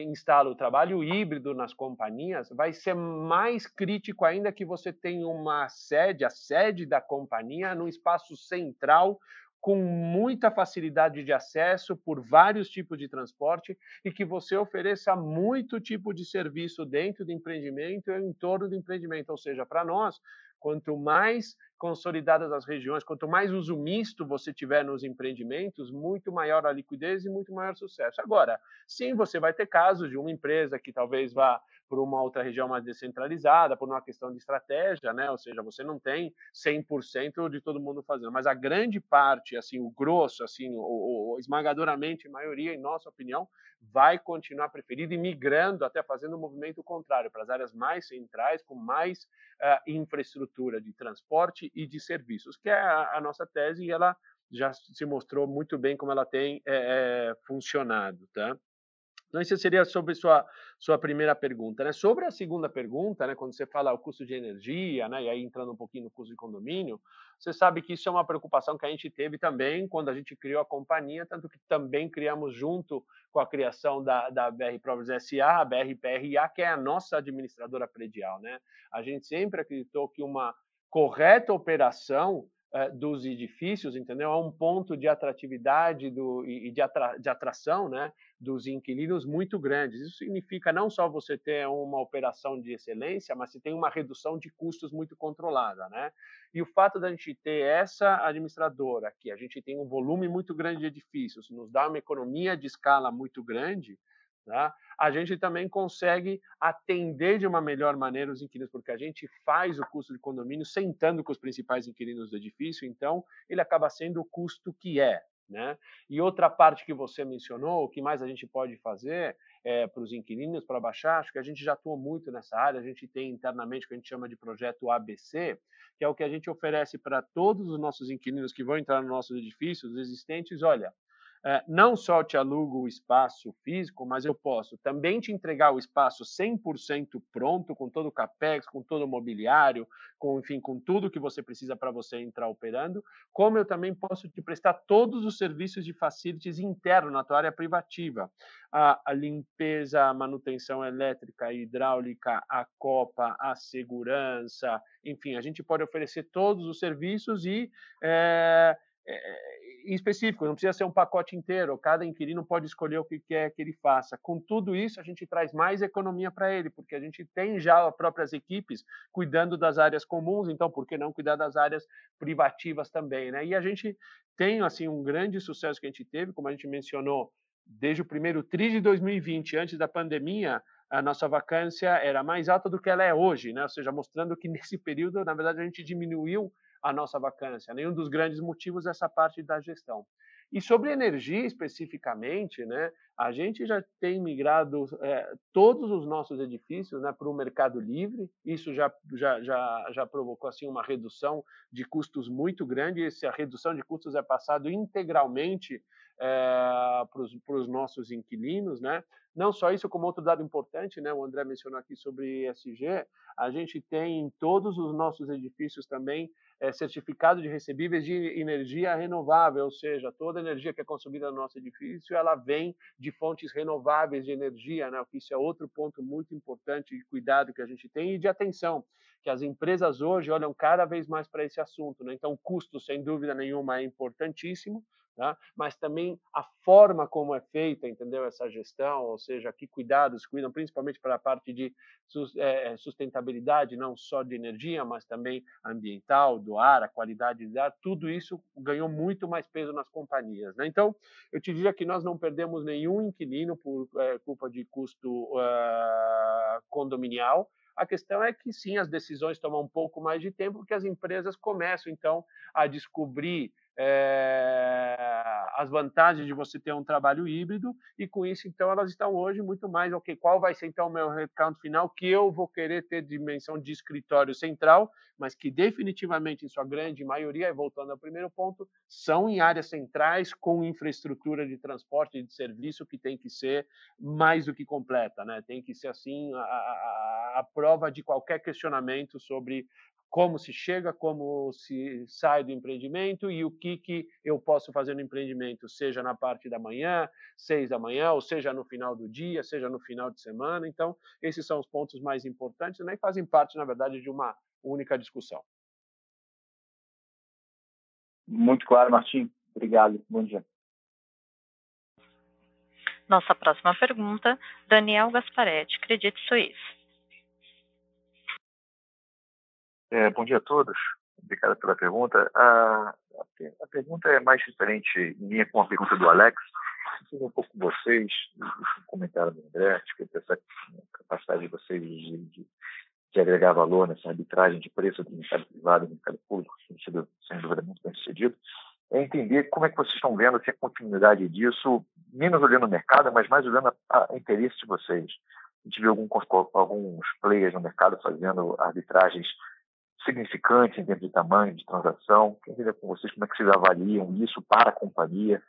instala o trabalho híbrido nas companhias, vai ser mais crítico ainda que você tenha uma sede, a sede da companhia, no espaço central, com muita facilidade de acesso por vários tipos de transporte e que você ofereça muito tipo de serviço dentro do empreendimento e em torno do empreendimento. Ou seja, para nós, quanto mais consolidadas as regiões, quanto mais uso misto você tiver nos empreendimentos, muito maior a liquidez e muito maior sucesso. Agora, sim, você vai ter casos de uma empresa que talvez vá por uma outra região mais descentralizada, por uma questão de estratégia, né? Ou seja, você não tem 100% de todo mundo fazendo, mas a grande parte, assim, o grosso, assim, o, o esmagadoramente maioria, em nossa opinião, vai continuar preferido e migrando, até fazendo um movimento contrário para as áreas mais centrais, com mais uh, infraestrutura de transporte e de serviços, que é a, a, nossa tese e ela já se mostrou muito bem como ela tem é, funcionado, tá? Então, isso seria sobre sua sua primeira pergunta, né? Sobre a segunda pergunta, né, quando você fala o custo de energia, né, e aí entrando um pouquinho no custo de condomínio, você sabe que isso é uma preocupação que a gente teve também quando a gente criou a companhia, tanto que também criamos junto com a criação da, da BR Properties SA, a BR PRA, que é a nossa administradora predial, né? A gente sempre acreditou que uma correta operação dos edifícios, entendeu? É um ponto de atratividade do, e de, atra, de atração né, dos inquilinos muito grandes. Isso significa não só você ter uma operação de excelência, mas você tem uma redução de custos muito controlada. Né? E o fato da gente ter essa administradora aqui, a gente tem um volume muito grande de edifícios, nos dá uma economia de escala muito grande, Tá? A gente também consegue atender de uma melhor maneira os inquilinos, porque a gente faz o custo de condomínio sentando com os principais inquilinos do edifício, então ele acaba sendo o custo que é. Né? E outra parte que você mencionou, o que mais a gente pode fazer é, para os inquilinos, para baixar, acho que a gente já atua muito nessa área, a gente tem internamente o que a gente chama de projeto ABC, que é o que a gente oferece para todos os nossos inquilinos que vão entrar nos nossos edifícios existentes, olha, não só te alugo o espaço físico, mas eu posso também te entregar o espaço 100% pronto, com todo o capex, com todo o mobiliário, com enfim, com tudo que você precisa para você entrar operando, como eu também posso te prestar todos os serviços de facilities internos na tua área privativa, a, a limpeza, a manutenção elétrica, a hidráulica, a copa, a segurança, enfim, a gente pode oferecer todos os serviços e é, em específico, não precisa ser um pacote inteiro, cada inquilino pode escolher o que quer que ele faça. Com tudo isso, a gente traz mais economia para ele, porque a gente tem já as próprias equipes cuidando das áreas comuns, então por que não cuidar das áreas privativas também, né? E a gente tem assim um grande sucesso que a gente teve, como a gente mencionou, desde o primeiro TRI de 2020, antes da pandemia, a nossa vacância era mais alta do que ela é hoje, né? Ou seja, mostrando que nesse período, na verdade, a gente diminuiu a nossa vacância. Nenhum dos grandes motivos é essa parte da gestão. E sobre energia especificamente, né, a gente já tem migrado é, todos os nossos edifícios né, para o mercado livre. Isso já, já, já, já provocou assim uma redução de custos muito grande. Essa redução de custos é passado integralmente é, para os nossos inquilinos, né? Não só isso, como outro dado importante, né? O André mencionou aqui sobre ESG. A gente tem em todos os nossos edifícios também é, certificado de recebíveis de energia renovável, ou seja, toda a energia que é consumida no nosso edifício, ela vem de fontes renováveis de energia, né? Isso é outro ponto muito importante de cuidado que a gente tem e de atenção, que as empresas hoje olham cada vez mais para esse assunto, né? Então, custo, sem dúvida nenhuma, é importantíssimo, Tá? mas também a forma como é feita, entendeu? Essa gestão, ou seja, que cuidados cuidam principalmente para a parte de é, sustentabilidade, não só de energia, mas também ambiental, do ar, a qualidade do ar, tudo isso ganhou muito mais peso nas companhias. Né? Então, eu te diria que nós não perdemos nenhum inquilino por é, culpa de custo uh, condominial, a questão é que sim, as decisões tomam um pouco mais de tempo, porque as empresas começam então a descobrir é, as vantagens de você ter um trabalho híbrido e com isso então elas estão hoje muito mais ok qual vai ser então o meu recado final que eu vou querer ter dimensão de escritório central mas que definitivamente em sua grande maioria voltando ao primeiro ponto são em áreas centrais com infraestrutura de transporte e de serviço que tem que ser mais do que completa né? Tem que ser assim a, a, a prova de qualquer questionamento sobre como se chega, como se sai do empreendimento e o que, que eu posso fazer no empreendimento, seja na parte da manhã, seis da manhã, ou seja no final do dia, seja no final de semana. Então, esses são os pontos mais importantes né, e fazem parte, na verdade, de uma única discussão. Muito claro, Martim. Obrigado. Bom dia. Nossa próxima pergunta, Daniel Gasparetti, Credit Suisse. É, bom dia a todos. Obrigado pela pergunta. A, a, pergunta é mais diferente em com a pergunta do Alex. Preciso um pouco vocês, um comentário do André, acho que essa capacidade de vocês de, de, de, agregar valor nessa arbitragem de preço do mercado privado e do mercado público, tem sido, sem dúvida, muito bem sucedido. É entender como é que vocês estão vendo assim, a continuidade disso, menos olhando o mercado, mas mais olhando a interesse de vocês. A gente viu algum, alguns players no mercado fazendo arbitragens significantes em termos de tamanho de transação. Queria ver com vocês como é que vocês avaliam isso para a companhia,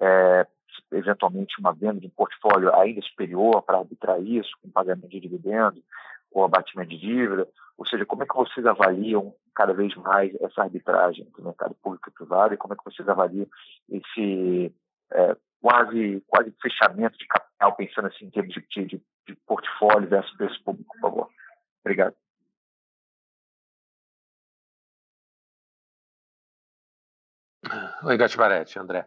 é, eventualmente uma venda de um portfólio ainda superior para arbitrar isso, com pagamento de dividendos ou abatimento de dívida, ou seja, como é que vocês avaliam cada vez mais essa arbitragem entre mercado público e privado e como é que vocês avaliam esse é, quase quase fechamento de capital, pensando assim em termos de, de, de portfólio versus preço público, por favor. Obrigado. Oi, Gatvaretti, André.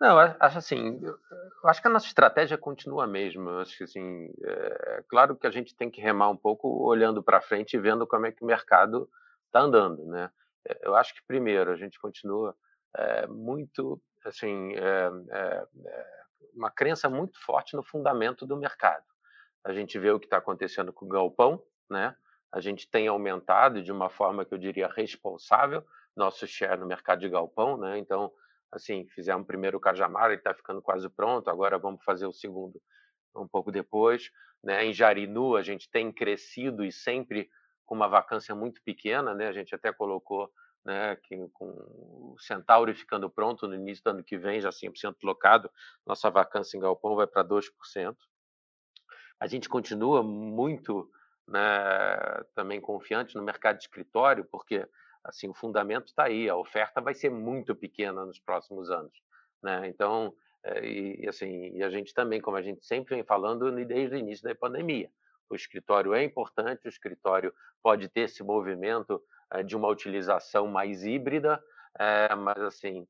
Não, acho assim, eu acho que a nossa estratégia continua a mesma. Acho que assim, é, é claro que a gente tem que remar um pouco olhando para frente e vendo como é que o mercado está andando, né? É, eu acho que primeiro a gente continua é, muito, assim, é, é, é, uma crença muito forte no fundamento do mercado. A gente vê o que está acontecendo com o galpão, né? A gente tem aumentado de uma forma que eu diria responsável nosso share no mercado de galpão, né? Então, assim, fizemos primeiro o Cajamar, ele está ficando quase pronto, agora vamos fazer o segundo um pouco depois. Né? Em Jarinu, a gente tem crescido e sempre com uma vacância muito pequena, né? A gente até colocou né, que com o Centauri ficando pronto no início do ano que vem, já 100% locado, nossa vacância em galpão vai para 2%. A gente continua muito né, também confiante no mercado de escritório, porque assim o fundamento está aí, a oferta vai ser muito pequena nos próximos anos, né? Então, é, e, assim, e a gente também, como a gente sempre vem falando desde o início da pandemia, o escritório é importante, o escritório pode ter esse movimento é, de uma utilização mais híbrida, é, mas assim,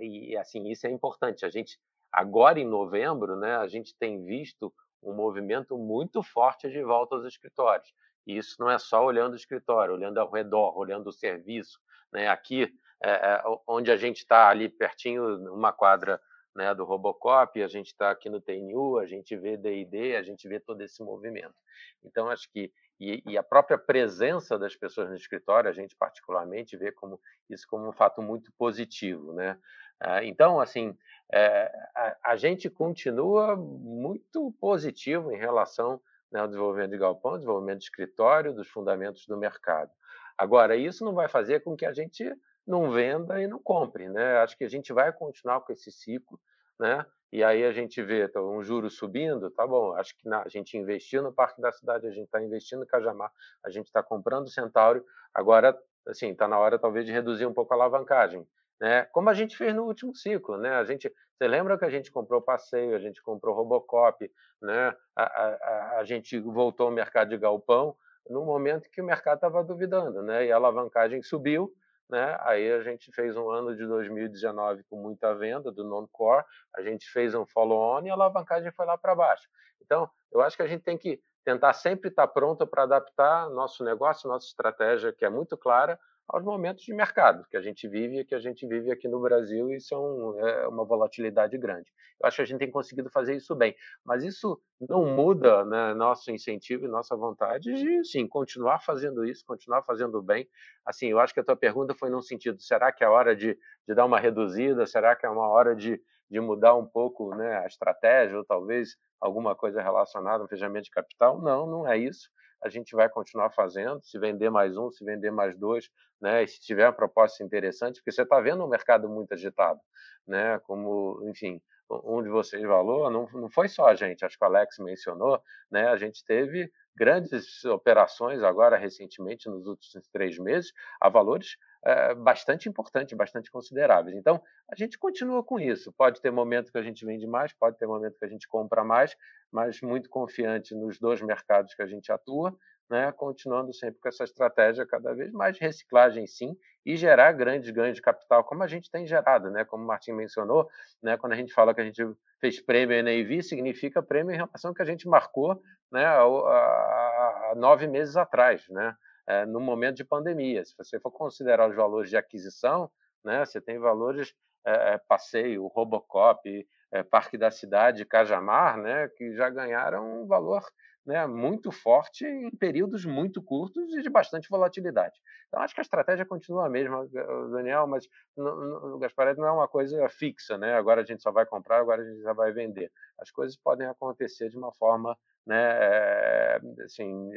e assim isso é importante. A gente agora em novembro, né, a gente tem visto um movimento muito forte de volta aos escritórios. E isso não é só olhando o escritório, olhando ao redor, olhando o serviço. Né? Aqui, é, é, onde a gente está ali pertinho, uma quadra né, do Robocop, a gente está aqui no TNU, a gente vê D&D, a gente vê todo esse movimento. Então, acho que e, e, a própria presença das pessoas no escritório, a gente particularmente vê como isso como um fato muito positivo, né? Ah, então, assim, é, a, a, gente continua muito positivo em relação né, ao desenvolvimento de galpão, desenvolvimento de escritório, dos fundamentos do mercado. Agora, isso não vai fazer com que a gente não venda e não compre, né? Acho que a gente vai continuar com esse ciclo, né? E aí a gente vê tá, um juro subindo, tá bom? Acho que na, a gente investiu no Parque da Cidade, a gente está investindo no Cajamar, a gente está comprando o Centauro, agora, assim, está na hora talvez de reduzir um pouco a alavancagem, né? Como a gente fez no último ciclo, né? A gente, você lembra que a gente comprou passeio, a gente comprou Robocop, né? A, a, a gente voltou ao mercado de galpão no momento que o mercado estava duvidando, né? E a alavancagem subiu, né? Aí a gente fez um ano de 2019 com muita venda do non-core, a gente fez um follow-on e a alavancagem foi lá para baixo. Então, eu acho que a gente tem que tentar sempre estar pronto para adaptar nosso negócio, nossa estratégia, que é muito clara, aos momentos de mercado que a gente vive e que a gente vive aqui no Brasil e são é uma volatilidade grande. Eu acho que a gente tem conseguido fazer isso bem, mas isso não muda né, nosso incentivo e nossa vontade de sim continuar fazendo isso, continuar fazendo bem. Assim, eu acho que a tua pergunta foi num sentido: será que é hora de, de dar uma reduzida? Será que é uma hora de, de mudar um pouco né, a estratégia ou talvez alguma coisa relacionada ao fechamento de capital? Não, não é isso a gente vai continuar fazendo, se vender mais um, se vender mais dois, né? E se tiver uma proposta interessante, porque você está vendo um mercado muito agitado, né? Como, enfim, um de vocês falou, não, não foi só a gente, acho que o Alex mencionou, né? A gente teve grandes operações agora recentemente nos últimos três meses a valores é, bastante importantes, bastante consideráveis. Então a gente continua com isso. Pode ter momento que a gente vende mais, pode ter momento que a gente compra mais, mas muito confiante nos dois mercados que a gente atua né, continuando sempre com essa estratégia cada vez mais reciclagem, sim, e gerar grandes ganhos de capital, como a gente tem gerado, né, como o Martin mencionou, né, quando a gente fala que a gente fez prêmio NAV, significa prêmio em relação ao que a gente marcou né, há, nove meses atrás, né, é, no momento de pandemia. Se você for considerar os valores de aquisição, né, você tem valores é, passeio, Robocop, é, Parque da Cidade, Cajamar, né, que já ganharam um valor né, muito forte em períodos muito curtos e de bastante volatilidade. Então, acho que a estratégia continua a mesma, Daniel, mas o Gasparetti não é uma coisa fixa, né? agora a gente só vai comprar, agora a gente já vai vender. As coisas podem acontecer de uma forma né, assim,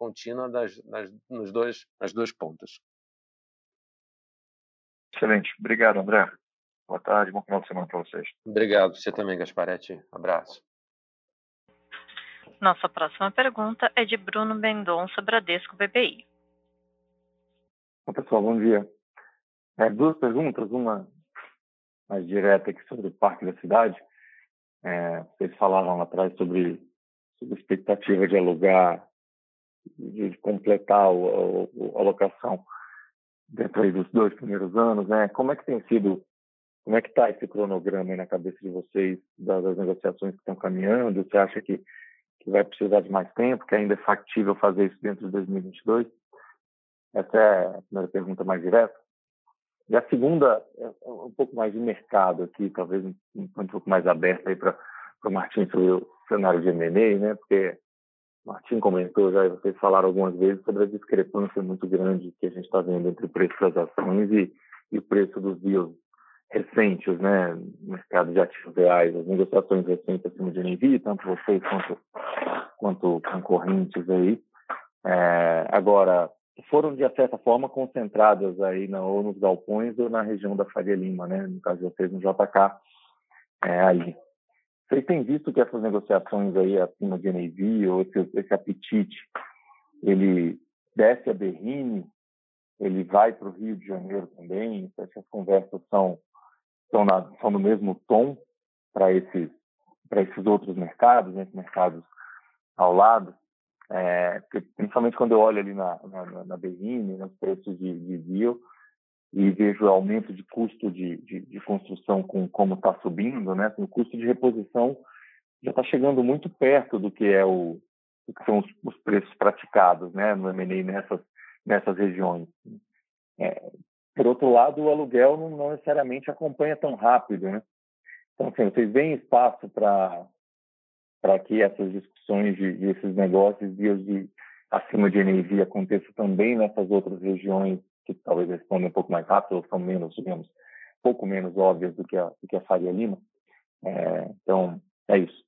contínua nas, nas, nos dois, nas duas pontas. Excelente. Obrigado, André. Boa tarde, bom final de semana para vocês. Obrigado, você também, Gasparetti. Abraço. Nossa próxima pergunta é de Bruno Mendonça, Bradesco BBI. Bom, pessoal, bom dia. É, duas perguntas, uma mais direta aqui sobre o Parque da Cidade. É, vocês falaram lá atrás sobre, sobre a expectativa de alugar, de, de completar a locação dentro dos dois primeiros anos, né? Como é que tem sido, como é que está esse cronograma aí na cabeça de vocês das, das negociações que estão caminhando? Você acha que que vai precisar de mais tempo, que ainda é factível fazer isso dentro de 2022? Essa é a primeira pergunta mais direta. E a segunda é um pouco mais de mercado aqui, talvez um, pouco mais aberto aí para o Martim sobre o cenário de M&A, né? Porque Martim comentou já, e vocês falaram algumas vezes sobre a discrepância muito grande que a gente está vendo entre o preço das ações e, e o preço dos deals recentes, né, mercado de ativos reais, as negociações recentes acima de NV, tanto vocês quanto, quanto concorrentes aí. É, agora, foram de certa forma concentradas aí na, ou nos galpões ou na região da Faria Lima, né, no caso de vocês no JK, é, ali. Vocês têm visto que essas negociações aí acima de NV ou esse, esse apetite, ele desce a Berrine, ele vai para o Rio de Janeiro também, essas conversas são estão, na, estão no mesmo tom para esses, esses outros mercados, né, mercados ao lado. É, principalmente quando eu olho ali na, na, na Berrine, nos preços de, de deal, e vejo o aumento de custo de, de, de construção com como está subindo, né? O custo de reposição já está chegando muito perto do que é o do que são os, os preços praticados, né? No M&A nessas nessas regiões. É, por outro lado, o aluguel não, não necessariamente acompanha tão rápido, né? Então, assim, vocês veem espaço para para que essas discussões de, de, esses negócios os de acima de NAV aconteçam também nessas outras regiões que talvez respondam um pouco mais rápido ou são menos, digamos, pouco menos óbvias do que a, do que a Faria Lima. É, então, é isso.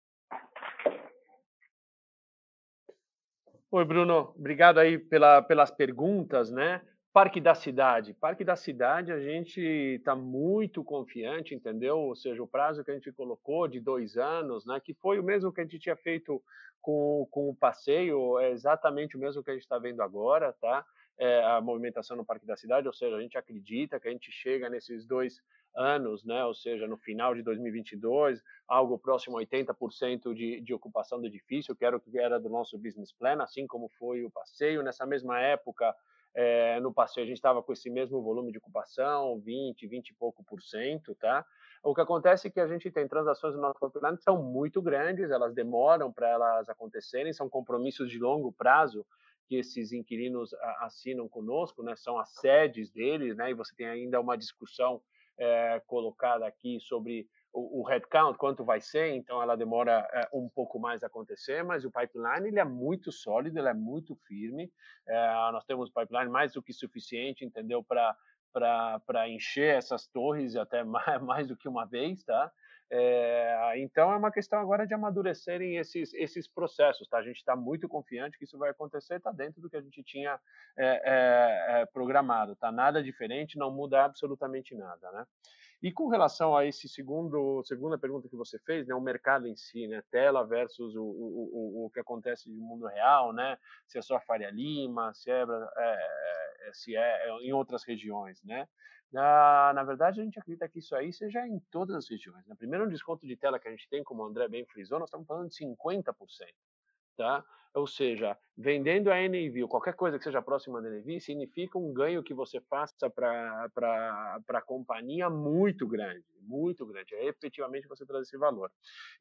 Oi, Bruno. Obrigado aí pela, pelas perguntas, né? Parque da Cidade. Parque da Cidade, a gente está muito confiante, entendeu? Ou seja, o prazo que a gente colocou de dois anos, né? Que foi o mesmo que a gente tinha feito com, com o passeio, é exatamente o mesmo que a gente está vendo agora, tá? É, a movimentação no Parque da Cidade, ou seja, a gente acredita que a gente chega nesses dois anos, né? Ou seja, no final de 2022, algo próximo a 80% de, de ocupação do edifício, que era o que era do nosso business plan, assim como foi o passeio. Nessa mesma época, é, no passeio a gente estava com esse mesmo volume de ocupação, 20, 20 e pouco por cento, tá? O que acontece é que a gente tem transações no nosso pipeline que são muito grandes, elas demoram para elas acontecerem, são compromissos de longo prazo que esses inquilinos assinam conosco, né? São as sedes deles, né? E você tem ainda uma discussão é, colocada aqui sobre o, o headcount, quanto vai ser, então ela demora é, um pouco mais a acontecer, mas o pipeline ele é muito sólido, ele é muito firme. É, nós temos pipeline mais do que suficiente, entendeu, para encher essas torres até mais, mais do que uma vez, tá? É, então é uma questão agora de amadurecerem esses, esses processos, tá? A gente está muito confiante que isso vai acontecer, está dentro do que a gente tinha é, é, programado, tá? Nada diferente, não muda absolutamente nada, né? E com relação a esse segundo segunda pergunta que você fez, né, o mercado em si, né, tela versus o, o, o, o que acontece no mundo real, né, se é só Faria Lima, se é, se é em outras regiões, né. Na, na verdade, a gente acredita que isso aí seja em todas as regiões. Né? Primeiro, um desconto de tela que a gente tem, como o André bem frisou, nós estamos falando de 50%. Tá? Ou seja, vendendo a NAV ou qualquer coisa que seja próxima da NAV significa um ganho que você faça para a companhia muito grande, muito grande. É efetivamente você traz esse valor.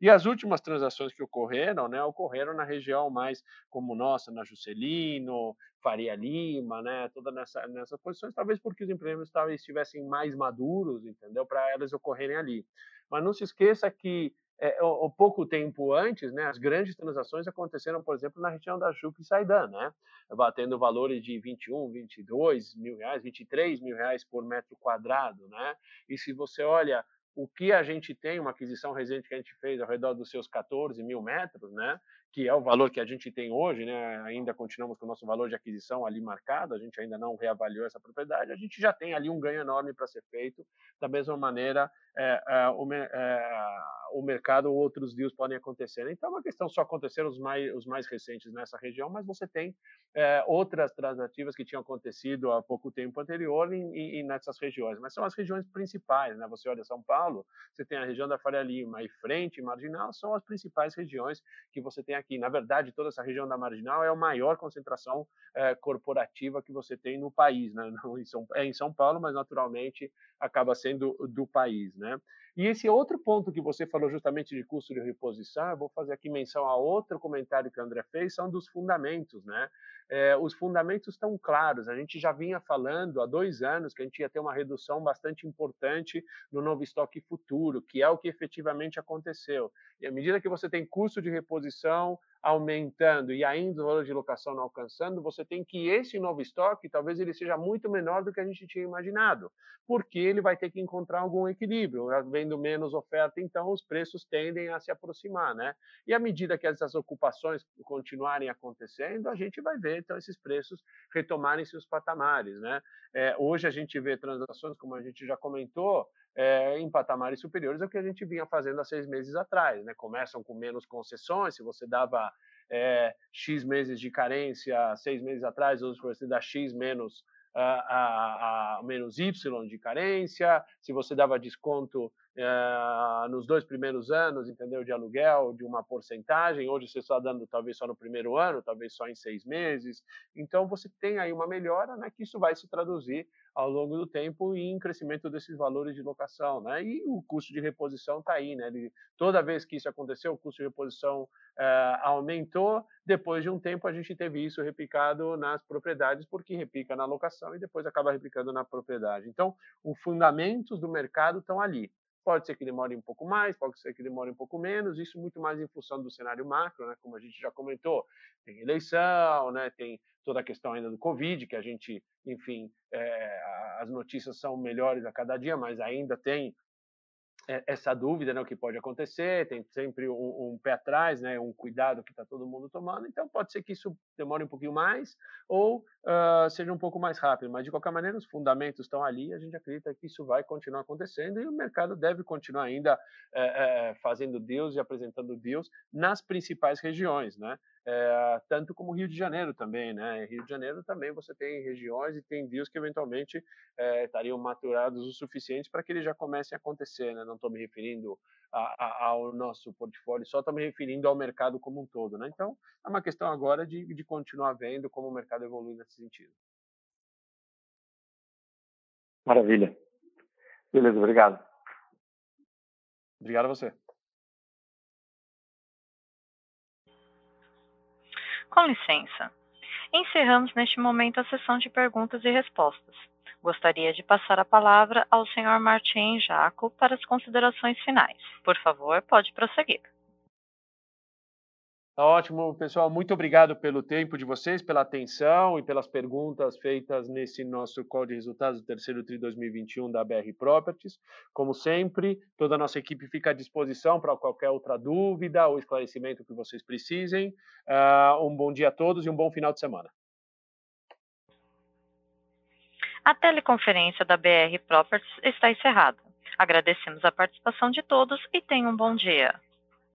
E as últimas transações que ocorreram, né, ocorreram na região mais como nossa, na Juscelino, Faria Lima, né, toda nessa nessas posições, talvez porque os empreendimentos talvez estivessem mais maduros, entendeu, para elas ocorrerem ali. Mas não se esqueça que é, o, pouco tempo antes, né, as grandes transações aconteceram, por exemplo, na região da Juca e Saidan, né, batendo valores de 21, 22 mil reais, 23 mil reais por metro quadrado, né, e se você olha o que a gente tem, uma aquisição recente que a gente fez ao redor dos seus 14 mil metros, né? Que é o valor que a gente tem hoje, né? ainda continuamos com o nosso valor de aquisição ali marcado, a gente ainda não reavaliou essa propriedade, a gente já tem ali um ganho enorme para ser feito. Da mesma maneira, é, é, o, é, o, mercado, outros deals podem acontecer. Então, é uma questão só acontecer os mais, os mais recentes nessa região, mas você tem é, outras transativas que tinham acontecido há pouco tempo anterior em, nessas regiões, mas são as regiões principais. Né? Você olha São Paulo, você tem a região da Faria Lima e Frente Marginal, são as principais regiões que você tem aqui. Na verdade, toda essa região da Marginal é a maior concentração é, corporativa que você tem no país. Né? Não em São, é em São Paulo, mas naturalmente acaba sendo do país. Né? E esse outro ponto que você falou justamente de custo de reposição, vou fazer aqui menção a outro comentário que o André fez, são dos fundamentos, né? É, os fundamentos estão claros. A gente já vinha falando há dois anos que a gente ia ter uma redução bastante importante no novo estoque futuro, que é o que efetivamente aconteceu. E à medida que você tem custo de reposição aumentando e ainda o valor de locação não alcançando, você tem que esse novo estoque, talvez ele seja muito menor do que a gente tinha imaginado, porque ele vai ter que encontrar algum equilíbrio. Havendo menos oferta, então os preços tendem a se aproximar, né? E à medida que essas ocupações continuarem acontecendo, a gente vai ver então esses preços retomarem seus patamares, né? É, hoje a gente vê transações, como a gente já comentou, é, em patamares superiores ao que a gente vinha fazendo há seis meses atrás. Né? Começam com menos concessões, se você dava é, X meses de carência seis meses atrás, hoje você dá X menos, a, a, menos Y de carência, se você dava desconto é, nos dois primeiros anos, entendeu, de aluguel, de uma porcentagem, hoje você está dando talvez só no primeiro ano, talvez só em seis meses, então você tem aí uma melhora, né, que isso vai se traduzir ao longo do tempo em crescimento desses valores de locação, né? E o custo de reposição está aí, né? Ele, toda vez que isso aconteceu, o custo de reposição uh, aumentou. Depois de um tempo, a gente teve isso replicado nas propriedades, porque replica na locação e depois acaba replicando na propriedade. Então, os fundamentos do mercado estão ali. Pode ser que demore um pouco mais, pode ser que demore um pouco menos, isso muito mais em função do cenário macro, né? como a gente já comentou, tem eleição, né? tem toda a questão ainda do Covid, que a gente, enfim, é, as notícias são melhores a cada dia, mas ainda tem essa dúvida, né, o que pode acontecer, tem sempre um, um pé atrás, né, um cuidado que está todo mundo tomando, então pode ser que isso demore um pouquinho mais ou uh, seja um pouco mais rápido, mas de qualquer maneira os fundamentos estão ali, a gente acredita que isso vai continuar acontecendo e o mercado deve continuar ainda é, é, fazendo deals e apresentando deals nas principais regiões, né, é, tanto como Rio de Janeiro também, né? Rio de Janeiro também você tem regiões e tem deals que eventualmente é, estariam maturados o suficiente para que eles já comecem a acontecer, né? Não estou me referindo a, a, ao nosso portfólio, só estou me referindo ao mercado como um todo, né? Então é uma questão agora de, de continuar vendo como o mercado evolui nesse sentido. Maravilha. Beleza, obrigado. Obrigado a você. Com licença. Encerramos neste momento a sessão de perguntas e respostas. Gostaria de passar a palavra ao Sr. Martim Jaco para as considerações finais. Por favor, pode prosseguir. Tá ótimo, pessoal. Muito obrigado pelo tempo de vocês, pela atenção e pelas perguntas feitas nesse nosso call de resultados do terceiro TRI 2021 da BR Properties. Como sempre, toda a nossa equipe fica à disposição para qualquer outra dúvida ou esclarecimento que vocês precisem. Uh, um bom dia a todos e um bom final de semana. A teleconferência da BR Properties está encerrada. Agradecemos a participação de todos e tenham um bom dia.